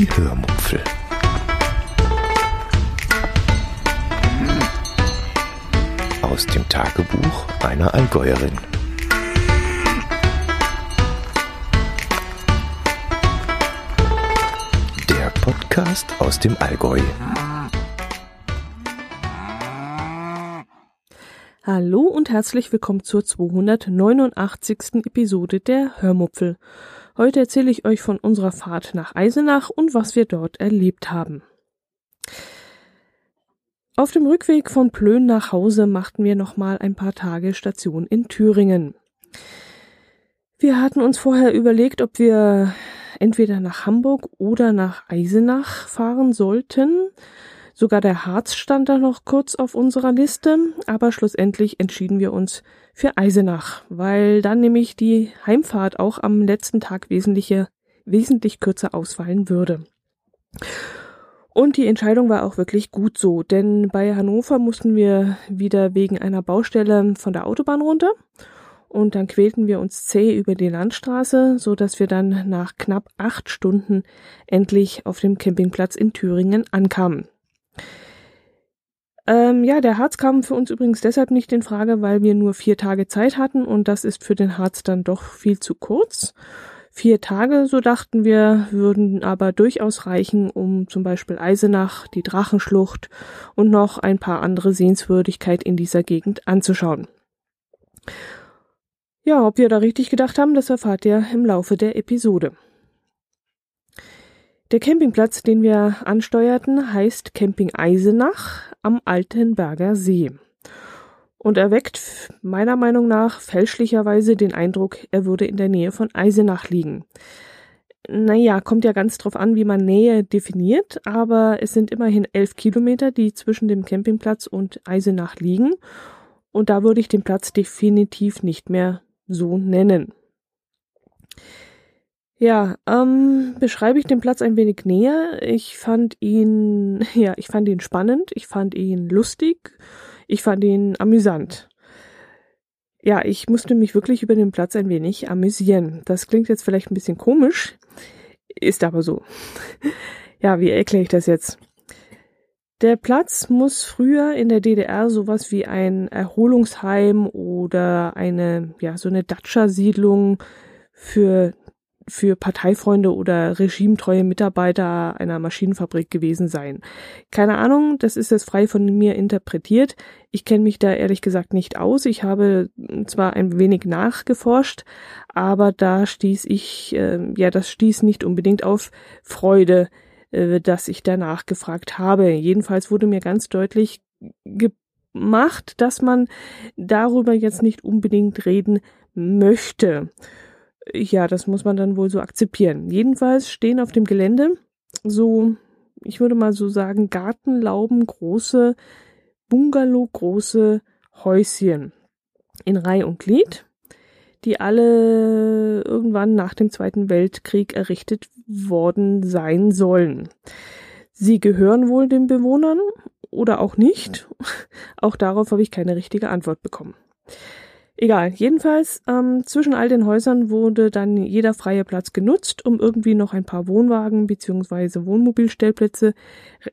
Die Hörmupfel. Aus dem Tagebuch einer Allgäuerin. Der Podcast aus dem Allgäu. Hallo und herzlich willkommen zur 289. Episode der Hörmupfel. Heute erzähle ich euch von unserer Fahrt nach Eisenach und was wir dort erlebt haben. Auf dem Rückweg von Plön nach Hause machten wir nochmal ein paar Tage Station in Thüringen. Wir hatten uns vorher überlegt, ob wir entweder nach Hamburg oder nach Eisenach fahren sollten. Sogar der Harz stand da noch kurz auf unserer Liste, aber schlussendlich entschieden wir uns für Eisenach, weil dann nämlich die Heimfahrt auch am letzten Tag wesentliche, wesentlich kürzer ausfallen würde. Und die Entscheidung war auch wirklich gut so, denn bei Hannover mussten wir wieder wegen einer Baustelle von der Autobahn runter und dann quälten wir uns zäh über die Landstraße, so dass wir dann nach knapp acht Stunden endlich auf dem Campingplatz in Thüringen ankamen. Ähm, ja, der Harz kam für uns übrigens deshalb nicht in Frage, weil wir nur vier Tage Zeit hatten und das ist für den Harz dann doch viel zu kurz. Vier Tage, so dachten wir, würden aber durchaus reichen, um zum Beispiel Eisenach, die Drachenschlucht und noch ein paar andere Sehenswürdigkeit in dieser Gegend anzuschauen. Ja, ob wir da richtig gedacht haben, das erfahrt ihr im Laufe der Episode. Der Campingplatz, den wir ansteuerten, heißt Camping Eisenach am Altenberger See und erweckt meiner Meinung nach fälschlicherweise den Eindruck, er würde in der Nähe von Eisenach liegen. Naja, kommt ja ganz drauf an, wie man Nähe definiert, aber es sind immerhin elf Kilometer, die zwischen dem Campingplatz und Eisenach liegen und da würde ich den Platz definitiv nicht mehr so nennen. Ja, ähm, beschreibe ich den Platz ein wenig näher. Ich fand ihn, ja, ich fand ihn spannend, ich fand ihn lustig, ich fand ihn amüsant. Ja, ich musste mich wirklich über den Platz ein wenig amüsieren. Das klingt jetzt vielleicht ein bisschen komisch, ist aber so. ja, wie erkläre ich das jetzt? Der Platz muss früher in der DDR sowas wie ein Erholungsheim oder eine, ja, so eine Datscha-Siedlung für für Parteifreunde oder regimetreue Mitarbeiter einer Maschinenfabrik gewesen sein. Keine Ahnung, das ist jetzt frei von mir interpretiert. Ich kenne mich da ehrlich gesagt nicht aus. Ich habe zwar ein wenig nachgeforscht, aber da stieß ich, äh, ja, das stieß nicht unbedingt auf Freude, äh, dass ich danach gefragt habe. Jedenfalls wurde mir ganz deutlich gemacht, dass man darüber jetzt nicht unbedingt reden möchte ja, das muss man dann wohl so akzeptieren. Jedenfalls stehen auf dem Gelände so, ich würde mal so sagen, Gartenlauben große, Bungalow große Häuschen in Reihe und Glied, die alle irgendwann nach dem Zweiten Weltkrieg errichtet worden sein sollen. Sie gehören wohl den Bewohnern oder auch nicht. Auch darauf habe ich keine richtige Antwort bekommen. Egal, jedenfalls ähm, zwischen all den Häusern wurde dann jeder freie Platz genutzt, um irgendwie noch ein paar Wohnwagen beziehungsweise Wohnmobilstellplätze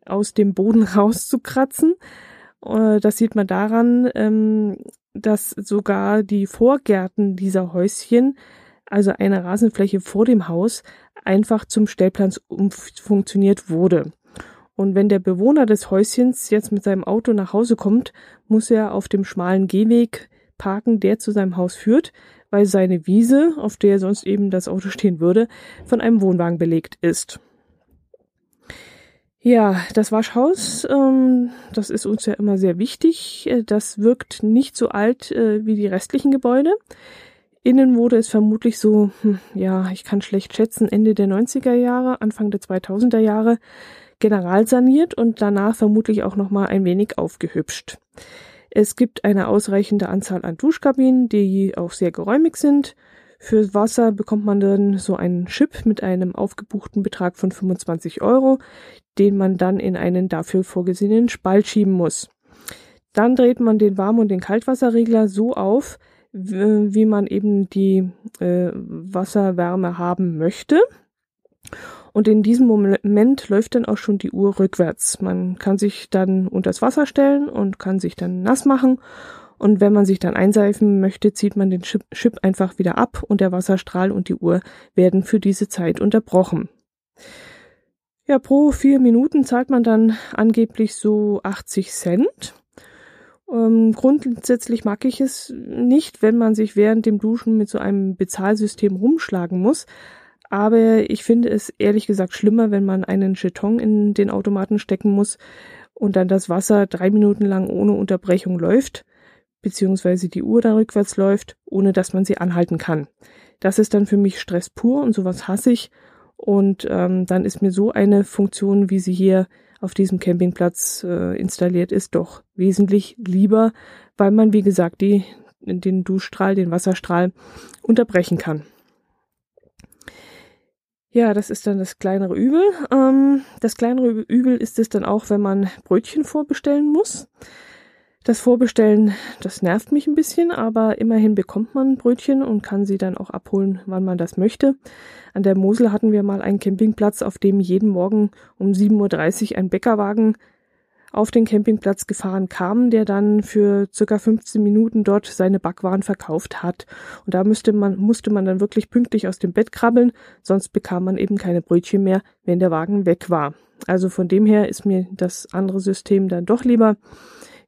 aus dem Boden rauszukratzen. Äh, das sieht man daran, ähm, dass sogar die Vorgärten dieser Häuschen, also eine Rasenfläche vor dem Haus, einfach zum Stellplatz umfunktioniert wurde. Und wenn der Bewohner des Häuschens jetzt mit seinem Auto nach Hause kommt, muss er auf dem schmalen Gehweg parken, der zu seinem Haus führt, weil seine Wiese, auf der sonst eben das Auto stehen würde, von einem Wohnwagen belegt ist. Ja, das Waschhaus, ähm, das ist uns ja immer sehr wichtig. Äh, das wirkt nicht so alt äh, wie die restlichen Gebäude. Innen wurde es vermutlich so, hm, ja, ich kann schlecht schätzen, Ende der 90er Jahre, Anfang der 2000er Jahre generalsaniert und danach vermutlich auch nochmal ein wenig aufgehübscht. Es gibt eine ausreichende Anzahl an Duschkabinen, die auch sehr geräumig sind. Für Wasser bekommt man dann so einen Chip mit einem aufgebuchten Betrag von 25 Euro, den man dann in einen dafür vorgesehenen Spalt schieben muss. Dann dreht man den Warm- und den Kaltwasserregler so auf, wie man eben die äh, Wasserwärme haben möchte. Und in diesem Moment läuft dann auch schon die Uhr rückwärts. Man kann sich dann unters Wasser stellen und kann sich dann nass machen. Und wenn man sich dann einseifen möchte, zieht man den Chip, Chip einfach wieder ab und der Wasserstrahl und die Uhr werden für diese Zeit unterbrochen. Ja, pro vier Minuten zahlt man dann angeblich so 80 Cent. Ähm, grundsätzlich mag ich es nicht, wenn man sich während dem Duschen mit so einem Bezahlsystem rumschlagen muss. Aber ich finde es ehrlich gesagt schlimmer, wenn man einen Jeton in den Automaten stecken muss und dann das Wasser drei Minuten lang ohne Unterbrechung läuft, beziehungsweise die Uhr dann rückwärts läuft, ohne dass man sie anhalten kann. Das ist dann für mich Stress pur und sowas hasse ich. Und ähm, dann ist mir so eine Funktion, wie sie hier auf diesem Campingplatz äh, installiert ist, doch wesentlich lieber, weil man, wie gesagt, die, den Duschstrahl, den Wasserstrahl unterbrechen kann. Ja, das ist dann das kleinere Übel. Ähm, das kleinere Übel ist es dann auch, wenn man Brötchen vorbestellen muss. Das Vorbestellen, das nervt mich ein bisschen, aber immerhin bekommt man Brötchen und kann sie dann auch abholen, wann man das möchte. An der Mosel hatten wir mal einen Campingplatz, auf dem jeden Morgen um 7.30 Uhr ein Bäckerwagen auf den Campingplatz gefahren kam, der dann für circa 15 Minuten dort seine Backwaren verkauft hat. Und da müsste man, musste man dann wirklich pünktlich aus dem Bett krabbeln, sonst bekam man eben keine Brötchen mehr, wenn der Wagen weg war. Also von dem her ist mir das andere System dann doch lieber.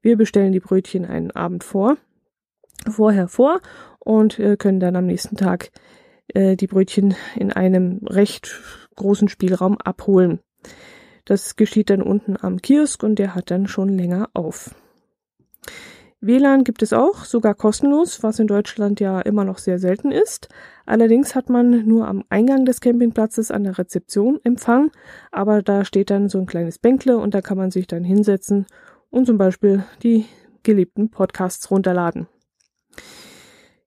Wir bestellen die Brötchen einen Abend vor, vorher vor und äh, können dann am nächsten Tag äh, die Brötchen in einem recht großen Spielraum abholen. Das geschieht dann unten am Kiosk und der hat dann schon länger auf. WLAN gibt es auch, sogar kostenlos, was in Deutschland ja immer noch sehr selten ist. Allerdings hat man nur am Eingang des Campingplatzes an der Rezeption Empfang, aber da steht dann so ein kleines Bänkle und da kann man sich dann hinsetzen und zum Beispiel die geliebten Podcasts runterladen.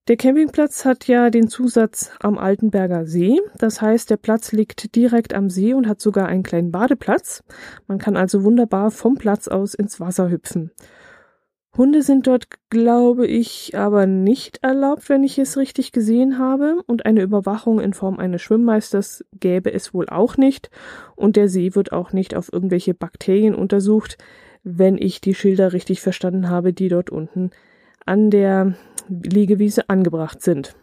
Der Campingplatz hat ja den Zusatz am Altenberger See. Das heißt, der Platz liegt direkt am See und hat sogar einen kleinen Badeplatz. Man kann also wunderbar vom Platz aus ins Wasser hüpfen. Hunde sind dort, glaube ich, aber nicht erlaubt, wenn ich es richtig gesehen habe. Und eine Überwachung in Form eines Schwimmmeisters gäbe es wohl auch nicht. Und der See wird auch nicht auf irgendwelche Bakterien untersucht, wenn ich die Schilder richtig verstanden habe, die dort unten an der Liegewiese angebracht sind.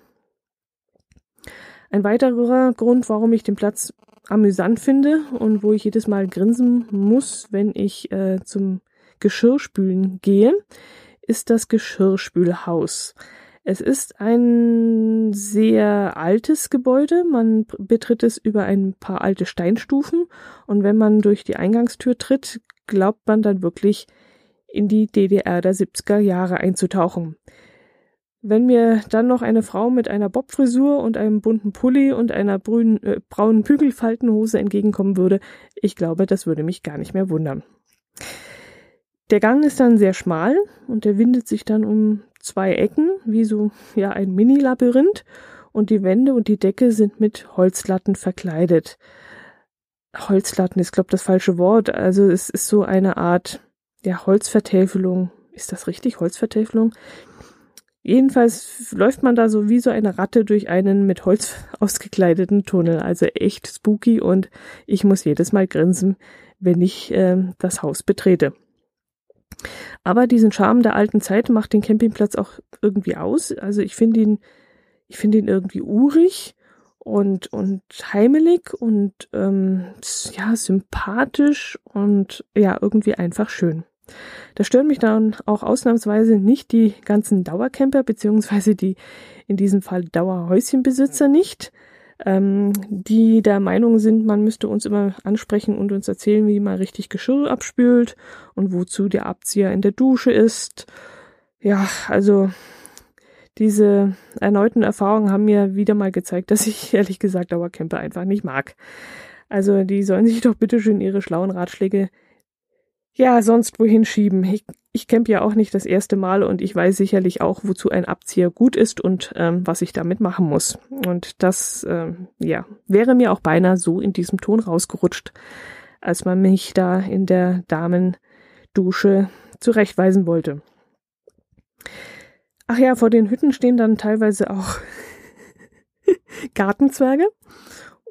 Ein weiterer Grund, warum ich den Platz amüsant finde und wo ich jedes Mal grinsen muss, wenn ich äh, zum Geschirrspülen gehe, ist das Geschirrspülhaus. Es ist ein sehr altes Gebäude. Man betritt es über ein paar alte Steinstufen und wenn man durch die Eingangstür tritt, glaubt man dann wirklich in die DDR der 70er Jahre einzutauchen. Wenn mir dann noch eine Frau mit einer Bobfrisur und einem bunten Pulli und einer brünen, äh, braunen Bügelfaltenhose entgegenkommen würde, ich glaube, das würde mich gar nicht mehr wundern. Der Gang ist dann sehr schmal und der windet sich dann um zwei Ecken, wie so ja ein Mini-Labyrinth und die Wände und die Decke sind mit Holzlatten verkleidet. Holzlatten ist, glaube das falsche Wort. Also es ist so eine Art ja, Holzvertäfelung. Ist das richtig? Holzvertäfelung? Jedenfalls läuft man da so wie so eine Ratte durch einen mit Holz ausgekleideten Tunnel. Also echt spooky und ich muss jedes Mal grinsen, wenn ich äh, das Haus betrete. Aber diesen Charme der alten Zeit macht den Campingplatz auch irgendwie aus. Also ich finde ihn, ich finde ihn irgendwie urig und, und heimelig und ähm, ja, sympathisch und ja, irgendwie einfach schön. Da stören mich dann auch ausnahmsweise nicht die ganzen Dauercamper, beziehungsweise die in diesem Fall Dauerhäuschenbesitzer nicht, ähm, die der Meinung sind, man müsste uns immer ansprechen und uns erzählen, wie man richtig Geschirr abspült und wozu der Abzieher in der Dusche ist. Ja, also diese erneuten Erfahrungen haben mir wieder mal gezeigt, dass ich ehrlich gesagt Dauercamper einfach nicht mag. Also die sollen sich doch bitte schön ihre schlauen Ratschläge ja sonst wohin schieben. Ich, ich campe ja auch nicht das erste Mal und ich weiß sicherlich auch, wozu ein Abzieher gut ist und ähm, was ich damit machen muss. Und das ähm, ja wäre mir auch beinahe so in diesem Ton rausgerutscht, als man mich da in der Damendusche zurechtweisen wollte. Ach ja, vor den Hütten stehen dann teilweise auch Gartenzwerge.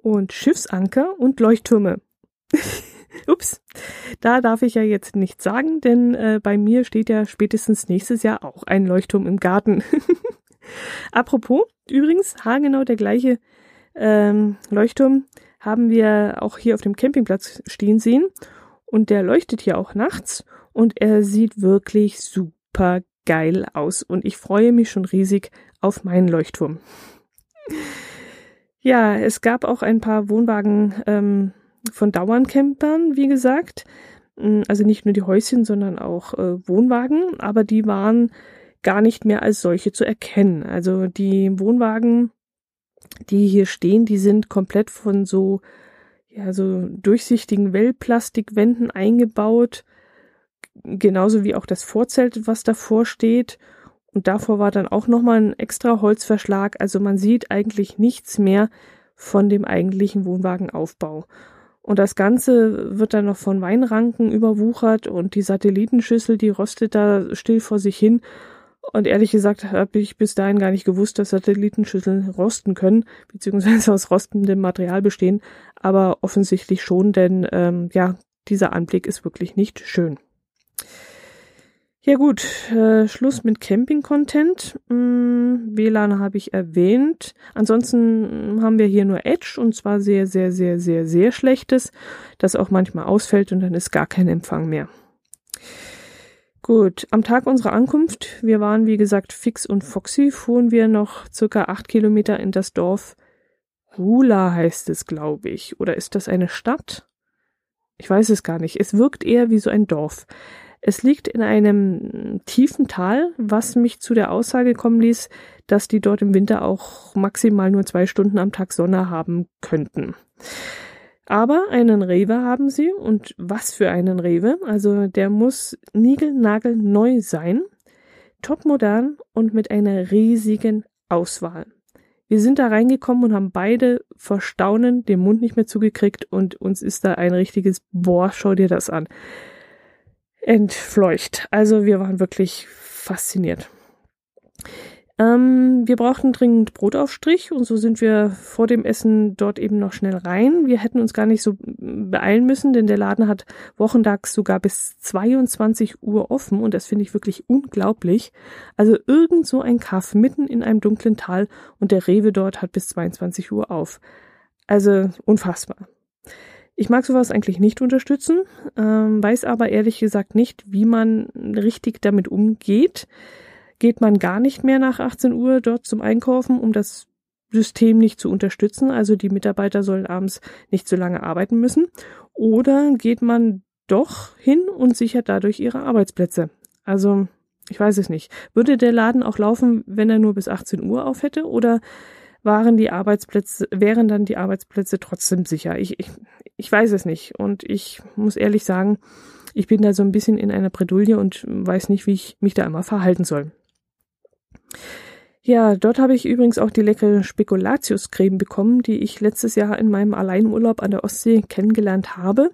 und Schiffsanker und Leuchttürme. Ups, da darf ich ja jetzt nichts sagen, denn äh, bei mir steht ja spätestens nächstes Jahr auch ein Leuchtturm im Garten. Apropos, übrigens, haargenau der gleiche ähm, Leuchtturm haben wir auch hier auf dem Campingplatz stehen sehen. Und der leuchtet hier auch nachts und er sieht wirklich super geil aus. Und ich freue mich schon riesig auf meinen Leuchtturm. Ja, es gab auch ein paar Wohnwagen ähm, von Dauerncampern, wie gesagt. Mm, also nicht nur die Häuschen, sondern auch äh, Wohnwagen, aber die waren gar nicht mehr als solche zu erkennen. Also die Wohnwagen, die hier stehen, die sind komplett von so ja so durchsichtigen Wellplastikwänden eingebaut, genauso wie auch das Vorzelt, was davor steht. Und davor war dann auch nochmal ein extra Holzverschlag. Also man sieht eigentlich nichts mehr von dem eigentlichen Wohnwagenaufbau. Und das Ganze wird dann noch von Weinranken überwuchert und die Satellitenschüssel, die rostet da still vor sich hin. Und ehrlich gesagt habe ich bis dahin gar nicht gewusst, dass Satellitenschüsseln rosten können, beziehungsweise aus rostendem Material bestehen. Aber offensichtlich schon, denn ähm, ja, dieser Anblick ist wirklich nicht schön. Ja gut, äh, Schluss mit Camping-Content. Hm, WLAN habe ich erwähnt. Ansonsten haben wir hier nur Edge und zwar sehr, sehr, sehr, sehr, sehr schlechtes, das auch manchmal ausfällt und dann ist gar kein Empfang mehr. Gut, am Tag unserer Ankunft, wir waren wie gesagt fix und foxy, fuhren wir noch circa acht Kilometer in das Dorf Rula heißt es, glaube ich. Oder ist das eine Stadt? Ich weiß es gar nicht. Es wirkt eher wie so ein Dorf. Es liegt in einem tiefen Tal, was mich zu der Aussage kommen ließ, dass die dort im Winter auch maximal nur zwei Stunden am Tag Sonne haben könnten. Aber einen Rewe haben sie und was für einen Rewe. Also der muss niegelnagelneu sein, topmodern und mit einer riesigen Auswahl. Wir sind da reingekommen und haben beide vor Staunen den Mund nicht mehr zugekriegt und uns ist da ein richtiges Boah, schau dir das an entfleucht. Also wir waren wirklich fasziniert. Ähm, wir brauchten dringend Brotaufstrich und so sind wir vor dem Essen dort eben noch schnell rein. Wir hätten uns gar nicht so beeilen müssen, denn der Laden hat wochentags sogar bis 22 Uhr offen und das finde ich wirklich unglaublich. Also irgend so ein Kaff mitten in einem dunklen Tal und der Rewe dort hat bis 22 Uhr auf. Also unfassbar. Ich mag sowas eigentlich nicht unterstützen, ähm, weiß aber ehrlich gesagt nicht, wie man richtig damit umgeht. Geht man gar nicht mehr nach 18 Uhr dort zum Einkaufen, um das System nicht zu unterstützen, also die Mitarbeiter sollen abends nicht so lange arbeiten müssen, oder geht man doch hin und sichert dadurch ihre Arbeitsplätze. Also, ich weiß es nicht. Würde der Laden auch laufen, wenn er nur bis 18 Uhr auf hätte, oder waren die Arbeitsplätze, wären dann die Arbeitsplätze trotzdem sicher? Ich, ich, ich weiß es nicht. Und ich muss ehrlich sagen, ich bin da so ein bisschen in einer Bredouille und weiß nicht, wie ich mich da immer verhalten soll. Ja, dort habe ich übrigens auch die leckere Spekulatiuscreme bekommen, die ich letztes Jahr in meinem Alleinurlaub an der Ostsee kennengelernt habe.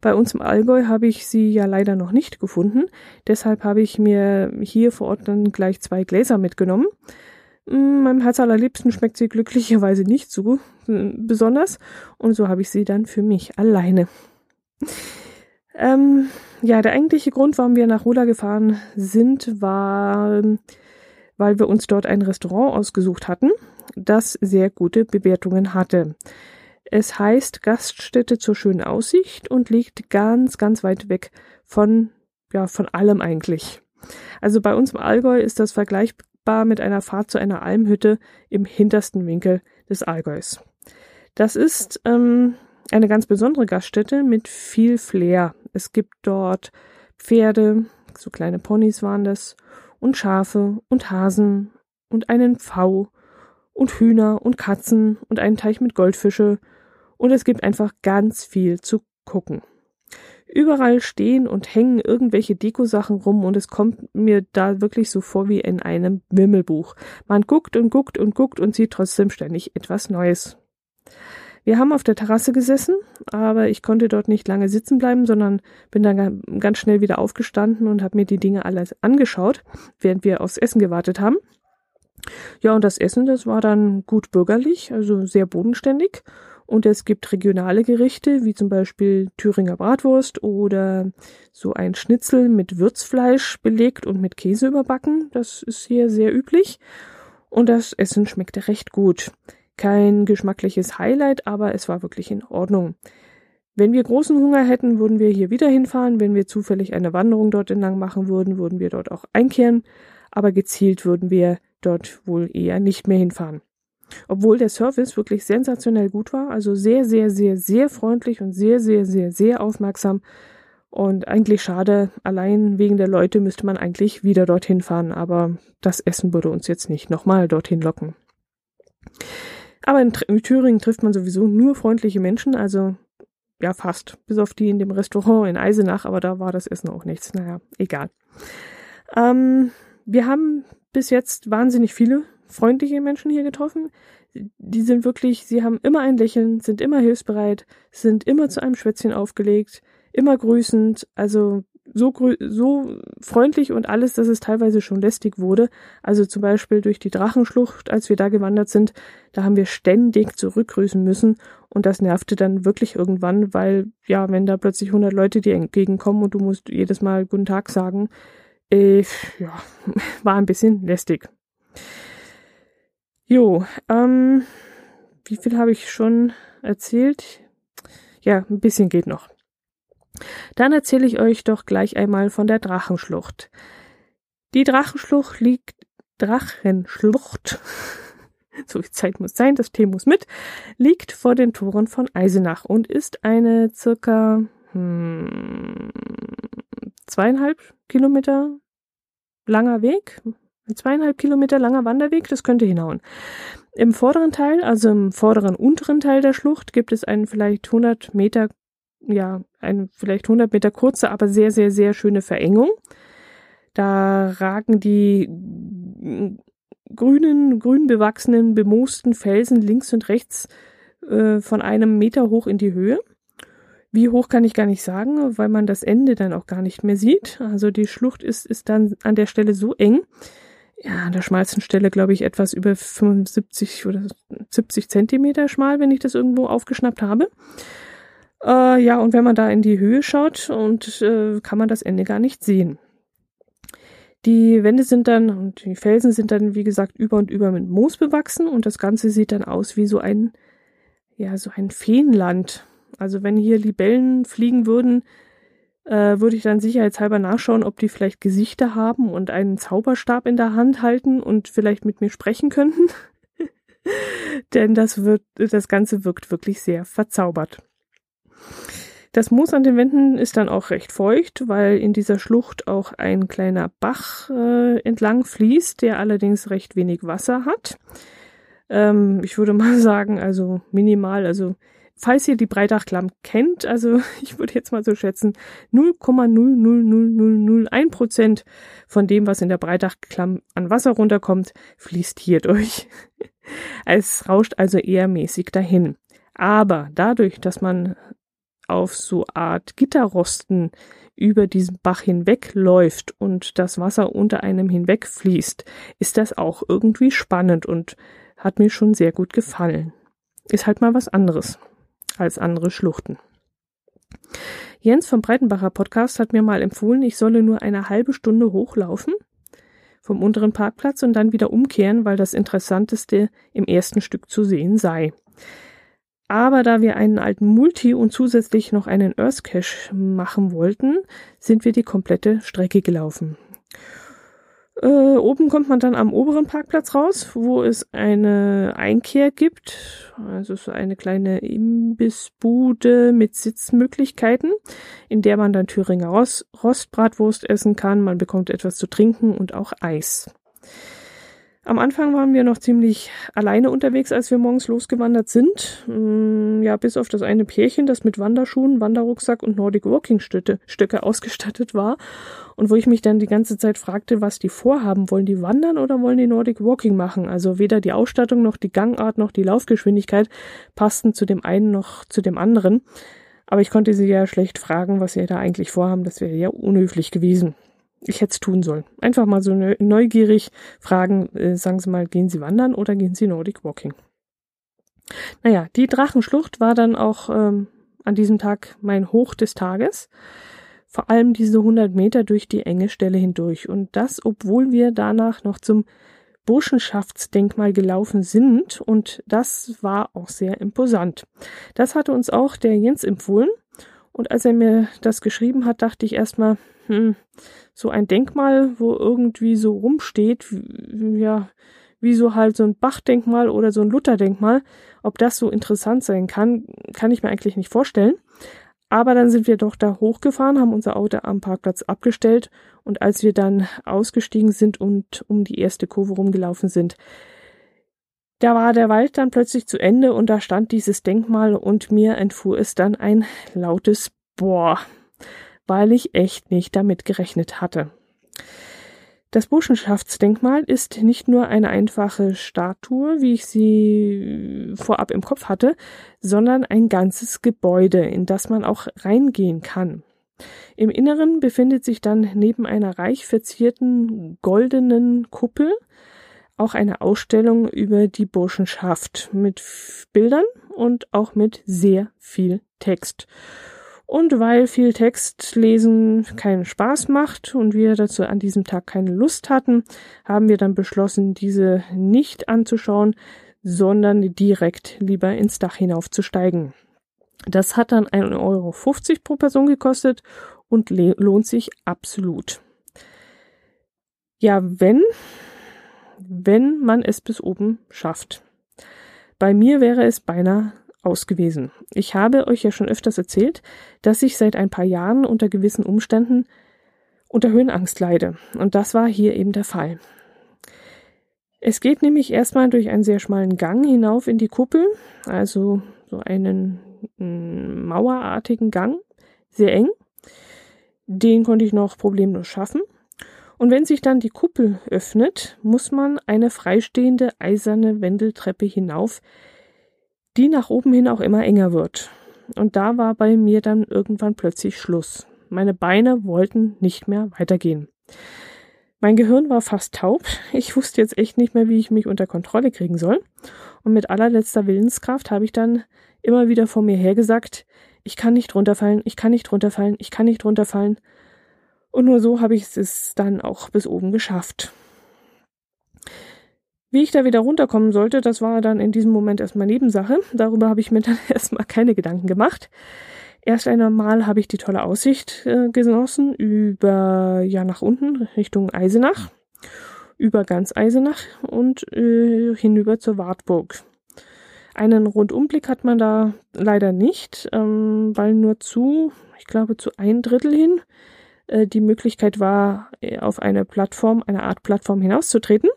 Bei uns im Allgäu habe ich sie ja leider noch nicht gefunden. Deshalb habe ich mir hier vor Ort dann gleich zwei Gläser mitgenommen. Mm, meinem Herz allerliebsten schmeckt sie glücklicherweise nicht so äh, besonders und so habe ich sie dann für mich alleine. Ähm, ja, der eigentliche Grund, warum wir nach Rula gefahren sind, war, weil wir uns dort ein Restaurant ausgesucht hatten, das sehr gute Bewertungen hatte. Es heißt Gaststätte zur schönen Aussicht und liegt ganz, ganz weit weg von, ja, von allem eigentlich. Also bei uns im Allgäu ist das vergleichbar vergleichbar mit einer Fahrt zu einer Almhütte im hintersten Winkel des Allgäus. Das ist ähm, eine ganz besondere Gaststätte mit viel Flair. Es gibt dort Pferde, so kleine Ponys waren das, und Schafe und Hasen und einen Pfau und Hühner und Katzen und einen Teich mit Goldfische und es gibt einfach ganz viel zu gucken. Überall stehen und hängen irgendwelche Dekosachen rum und es kommt mir da wirklich so vor wie in einem Wimmelbuch. Man guckt und guckt und guckt und sieht trotzdem ständig etwas Neues. Wir haben auf der Terrasse gesessen, aber ich konnte dort nicht lange sitzen bleiben, sondern bin dann ganz schnell wieder aufgestanden und habe mir die Dinge alles angeschaut, während wir aufs Essen gewartet haben. Ja, und das Essen, das war dann gut bürgerlich, also sehr bodenständig Und es gibt regionale Gerichte, wie zum Beispiel Thüringer Bratwurst oder so ein Schnitzel mit Würzfleisch belegt und mit Käse überbacken. Das ist hier sehr üblich. Und das Essen schmeckte recht gut. Kein geschmackliches Highlight, aber es war wirklich in Ordnung. Wenn wir großen Hunger hätten, würden wir hier wieder hinfahren. Wenn wir zufällig eine Wanderung dort entlang machen würden, würden wir dort auch einkehren. Aber gezielt würden wir dort wohl eher nicht mehr hinfahren. Obwohl der Service wirklich sensationell gut war, also sehr, sehr, sehr, sehr freundlich und sehr, sehr, sehr, sehr aufmerksam. Und eigentlich schade, allein wegen der Leute müsste man eigentlich wieder dorthin fahren, aber das Essen würde uns jetzt nicht nochmal dorthin locken. Aber in, in Thüringen trifft man sowieso nur freundliche Menschen, also ja, fast. Bis auf die in dem Restaurant in Eisenach, aber da war das Essen auch nichts. Naja, egal. Ähm, wir haben bis jetzt wahnsinnig viele freundliche Menschen hier getroffen. Die sind wirklich, sie haben immer ein Lächeln, sind immer hilfsbereit, sind immer zu einem Schwätzchen aufgelegt, immer grüßend. Also so, so freundlich und alles, dass es teilweise schon lästig wurde. Also zum Beispiel durch die Drachenschlucht, als wir da gewandert sind, da haben wir ständig zurückgrüßen müssen und das nervte dann wirklich irgendwann, weil ja, wenn da plötzlich 100 Leute dir entgegenkommen und du musst jedes Mal Guten Tag sagen, äh, ja, war ein bisschen lästig. Jo, ähm, wie viel habe ich schon erzählt? Ja, ein bisschen geht noch. Dann erzähle ich euch doch gleich einmal von der Drachenschlucht. Die Drachenschlucht liegt Drachenschlucht. so viel Zeit muss sein, das Tee muss mit, liegt vor den Toren von Eisenach und ist eine circa hm, zweieinhalb Kilometer langer Weg, ein zweieinhalb Kilometer langer Wanderweg, das könnte hinhauen. Im vorderen Teil, also im vorderen unteren Teil der Schlucht, gibt es einen vielleicht 100 Meter ja, eine vielleicht 100 Meter kurze, aber sehr, sehr, sehr schöne Verengung. Da ragen die grünen, grün bewachsenen, bemoosten Felsen links und rechts äh, von einem Meter hoch in die Höhe. Wie hoch kann ich gar nicht sagen, weil man das Ende dann auch gar nicht mehr sieht. Also die Schlucht ist, ist dann an der Stelle so eng. Ja, an der schmalsten Stelle, glaube ich, etwas über 75 oder 70 Zentimeter schmal, wenn ich das irgendwo aufgeschnappt habe. Äh, ja, und wenn man da in die Höhe schaut und äh, kann man das Ende gar nicht sehen. Die Wände sind dann und die Felsen sind dann, wie gesagt, über und über mit Moos bewachsen und das Ganze sieht dann aus wie so ein, ja, so ein Feenland. Also wenn hier Libellen fliegen würden, äh, würde ich dann sicherheitshalber nachschauen, ob die vielleicht Gesichter haben und einen Zauberstab in der Hand halten und vielleicht mit mir sprechen könnten. Denn das wird, das Ganze wirkt wirklich sehr verzaubert. Das Moos an den Wänden ist dann auch recht feucht, weil in dieser Schlucht auch ein kleiner Bach äh, entlang fließt, der allerdings recht wenig Wasser hat. Ähm, ich würde mal sagen, also minimal, also falls ihr die Breitachklamm kennt, also ich würde jetzt mal so schätzen, 0,00001 Prozent von dem, was in der Breitachklamm an Wasser runterkommt, fließt hier durch. es rauscht also eher mäßig dahin. Aber dadurch, dass man auf so Art Gitterrosten über diesen Bach hinwegläuft und das Wasser unter einem hinwegfließt, ist das auch irgendwie spannend und hat mir schon sehr gut gefallen. Ist halt mal was anderes als andere Schluchten. Jens vom Breitenbacher Podcast hat mir mal empfohlen, ich solle nur eine halbe Stunde hochlaufen vom unteren Parkplatz und dann wieder umkehren, weil das Interessanteste im ersten Stück zu sehen sei. Aber da wir einen alten Multi und zusätzlich noch einen Earth Cache machen wollten, sind wir die komplette Strecke gelaufen. Äh, oben kommt man dann am oberen Parkplatz raus, wo es eine Einkehr gibt, also so eine kleine Imbissbude mit Sitzmöglichkeiten, in der man dann Thüringer Rost, Rostbratwurst essen kann. Man bekommt etwas zu trinken und auch Eis. Am Anfang waren wir noch ziemlich alleine unterwegs, als wir morgens losgewandert sind. Mm, ja, bis auf das eine Pärchen, das mit Wanderschuhen, Wanderrucksack und Nordic Walking Stöcke ausgestattet war. Und wo ich mich dann die ganze Zeit fragte, was die vorhaben. Wollen die wandern oder wollen die Nordic Walking machen? Also weder die Ausstattung noch die Gangart noch die Laufgeschwindigkeit passten zu dem einen noch zu dem anderen. Aber ich konnte sie ja schlecht fragen, was sie da eigentlich vorhaben. Das wäre ja unhöflich gewesen ich hätte es tun sollen. Einfach mal so neugierig fragen, äh, sagen Sie mal, gehen Sie wandern oder gehen Sie Nordic Walking? Naja, die Drachenschlucht war dann auch ähm, an diesem Tag mein Hoch des Tages. Vor allem diese 100 Meter durch die enge Stelle hindurch. Und das, obwohl wir danach noch zum Burschenschaftsdenkmal gelaufen sind. Und das war auch sehr imposant. Das hatte uns auch der Jens empfohlen. Und als er mir das geschrieben hat, dachte ich erstmal, hm, so ein Denkmal, wo irgendwie so rumsteht, ja, wie so halt so ein Bachdenkmal oder so ein Lutherdenkmal, ob das so interessant sein kann, kann ich mir eigentlich nicht vorstellen. Aber dann sind wir doch da hochgefahren, haben unser Auto am Parkplatz abgestellt und als wir dann ausgestiegen sind und um die erste Kurve rumgelaufen sind, da war der Wald dann plötzlich zu Ende und da stand dieses Denkmal und mir entfuhr es dann ein lautes Boah, weil ich echt nicht damit gerechnet hatte. Das Burschenschaftsdenkmal ist nicht nur eine einfache Statue, wie ich sie vorab im Kopf hatte, sondern ein ganzes Gebäude, in das man auch reingehen kann. Im Inneren befindet sich dann neben einer reich verzierten goldenen Kuppel auch eine Ausstellung über die Burschenschaft mit Bildern und auch mit sehr viel Text. Und weil viel Text lesen keinen Spaß macht und wir dazu an diesem Tag keine Lust hatten, haben wir dann beschlossen, diese nicht anzuschauen, sondern direkt lieber ins Dach hinaufzusteigen. Das hat dann 1,50 Euro pro Person gekostet und lohnt sich absolut. Ja, wenn, wenn man es bis oben schafft. Bei mir wäre es beinahe aus gewesen. Ich habe euch ja schon öfters erzählt, dass ich seit ein paar Jahren unter gewissen Umständen unter Höhenangst leide. Und das war hier eben der Fall. Es geht nämlich erstmal durch einen sehr schmalen Gang hinauf in die Kuppel, also so einen mm, mauerartigen Gang, sehr eng. Den konnte ich noch problemlos schaffen. Und wenn sich dann die Kuppel öffnet, muss man eine freistehende eiserne Wendeltreppe hinauf, die nach oben hin auch immer enger wird. Und da war bei mir dann irgendwann plötzlich Schluss. Meine Beine wollten nicht mehr weitergehen. Mein Gehirn war fast taub. Ich wusste jetzt echt nicht mehr, wie ich mich unter Kontrolle kriegen soll. Und mit allerletzter Willenskraft habe ich dann immer wieder vor mir hergesagt, ich kann nicht runterfallen, ich kann nicht runterfallen, ich kann nicht runterfallen. Und nur so habe ich es dann auch bis oben geschafft. Wie ich da wieder runterkommen sollte, das war dann in diesem Moment erstmal Nebensache. Darüber habe ich mir dann erstmal keine Gedanken gemacht. Erst einmal habe ich die tolle Aussicht äh, genossen über, ja, nach unten Richtung Eisenach, über ganz Eisenach und äh, hinüber zur Wartburg. Einen Rundumblick hat man da leider nicht, ähm, weil nur zu, ich glaube, zu ein Drittel hin äh, die Möglichkeit war, äh, auf eine Plattform, eine Art Plattform hinauszutreten.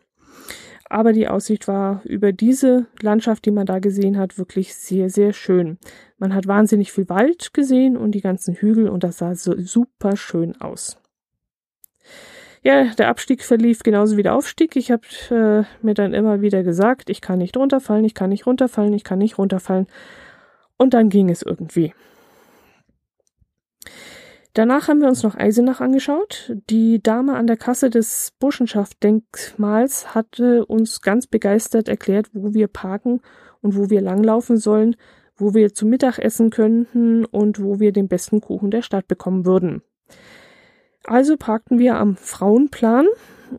Aber die Aussicht war über diese Landschaft, die man da gesehen hat, wirklich sehr, sehr schön. Man hat wahnsinnig viel Wald gesehen und die ganzen Hügel und das sah so super schön aus. Ja, der Abstieg verlief genauso wie der Aufstieg. Ich habe äh, mir dann immer wieder gesagt, ich kann nicht runterfallen, ich kann nicht runterfallen, ich kann nicht runterfallen. Und dann ging es irgendwie. Danach haben wir uns noch Eisenach angeschaut. Die Dame an der Kasse des Burschenschaft-Denkmals hatte uns ganz begeistert erklärt, wo wir parken und wo wir langlaufen sollen, wo wir zu Mittag essen könnten und wo wir den besten Kuchen der Stadt bekommen würden. Also parkten wir am Frauenplan,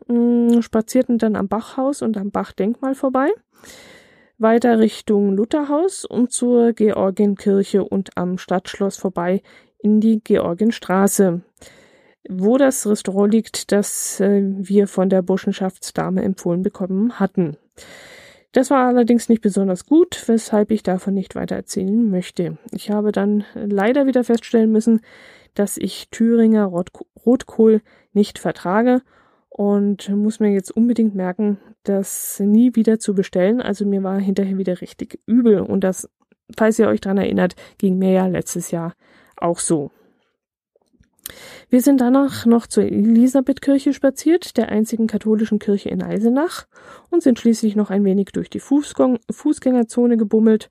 mm, spazierten dann am Bachhaus und am Bachdenkmal vorbei, weiter Richtung Lutherhaus und zur Georgienkirche und am Stadtschloss vorbei in die Georgienstraße, wo das Restaurant liegt, das äh, wir von der Burschenschaftsdame empfohlen bekommen hatten. Das war allerdings nicht besonders gut, weshalb ich davon nicht weiter erzählen möchte. Ich habe dann leider wieder feststellen müssen, dass ich Thüringer Rot Rotkohl nicht vertrage und muss mir jetzt unbedingt merken, das nie wieder zu bestellen. Also mir war hinterher wieder richtig übel und das, falls ihr euch dran erinnert, ging mir ja letztes Jahr auch so. Wir sind danach noch zur Elisabethkirche spaziert, der einzigen katholischen Kirche in Eisenach, und sind schließlich noch ein wenig durch die Fußgäng Fußgängerzone gebummelt.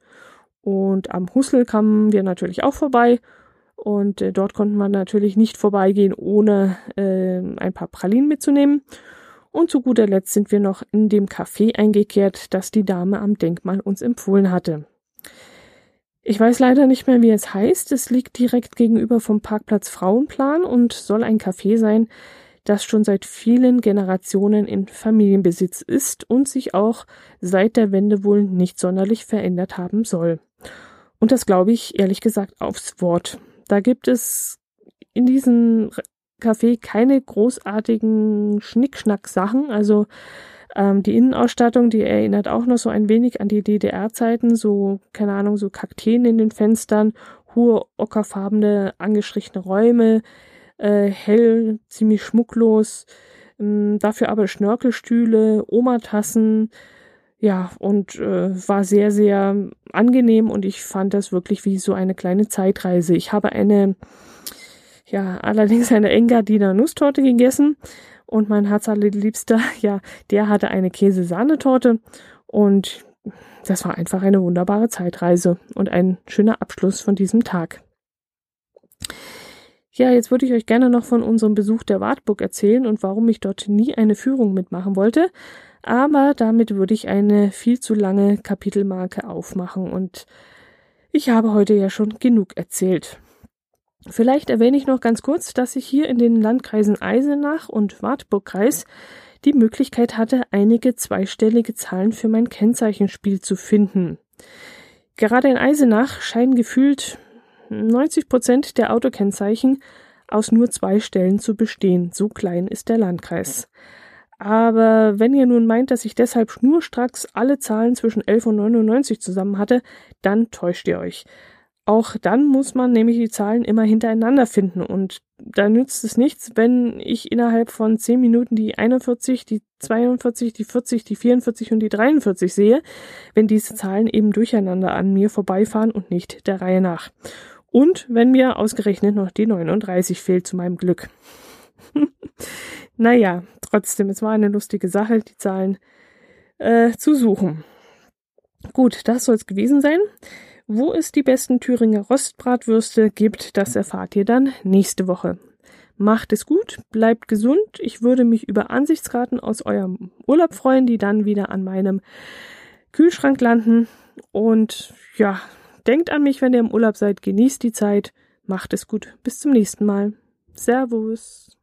Und am Hussel kamen wir natürlich auch vorbei. Und äh, dort konnten wir natürlich nicht vorbeigehen, ohne äh, ein paar Pralinen mitzunehmen. Und zu guter Letzt sind wir noch in dem Café eingekehrt, das die Dame am Denkmal uns empfohlen hatte. Ich weiß leider nicht mehr, wie es heißt. Es liegt direkt gegenüber vom Parkplatz Frauenplan und soll ein Café sein, das schon seit vielen Generationen in Familienbesitz ist und sich auch seit der Wende wohl nicht sonderlich verändert haben soll. Und das glaube ich ehrlich gesagt aufs Wort. Da gibt es in diesem Café keine großartigen Schnickschnack-Sachen. Also ähm, die Innenausstattung, die erinnert auch noch so ein wenig an die DDR-Zeiten. So, keine Ahnung, so Kakteen in den Fenstern, hohe ockerfarbene angestrichene Räume, äh, hell, ziemlich schmucklos. Ähm, dafür aber Schnörkelstühle, Oma-Tassen, ja, und äh, war sehr, sehr angenehm und ich fand das wirklich wie so eine kleine Zeitreise. Ich habe eine, ja, allerdings eine Engadiner Nusstorte gegessen und mein Herz allerliebster, ja, der hatte eine Käsesahnetorte und das war einfach eine wunderbare Zeitreise und ein schöner Abschluss von diesem Tag. Ja, jetzt würde ich euch gerne noch von unserem Besuch der Wartburg erzählen und warum ich dort nie eine Führung mitmachen wollte. Aber damit würde ich eine viel zu lange Kapitelmarke aufmachen und ich habe heute ja schon genug erzählt. Vielleicht erwähne ich noch ganz kurz, dass ich hier in den Landkreisen Eisenach und Wartburgkreis die Möglichkeit hatte, einige zweistellige Zahlen für mein Kennzeichenspiel zu finden. Gerade in Eisenach scheinen gefühlt 90 Prozent der Autokennzeichen aus nur zwei Stellen zu bestehen. So klein ist der Landkreis. Aber wenn ihr nun meint, dass ich deshalb schnurstracks alle Zahlen zwischen 11 und 99 zusammen hatte, dann täuscht ihr euch. Auch dann muss man nämlich die Zahlen immer hintereinander finden und da nützt es nichts, wenn ich innerhalb von 10 Minuten die 41, die 42, die 40, die 44 und die 43 sehe, wenn diese Zahlen eben durcheinander an mir vorbeifahren und nicht der Reihe nach. Und wenn mir ausgerechnet noch die 39 fehlt zu meinem Glück. naja, trotzdem, es war eine lustige Sache, die Zahlen äh, zu suchen. Gut, das soll es gewesen sein. Wo es die besten Thüringer Rostbratwürste gibt, das erfahrt ihr dann nächste Woche. Macht es gut, bleibt gesund. Ich würde mich über Ansichtskarten aus eurem Urlaub freuen, die dann wieder an meinem Kühlschrank landen. Und ja, denkt an mich, wenn ihr im Urlaub seid. Genießt die Zeit. Macht es gut. Bis zum nächsten Mal. Servus.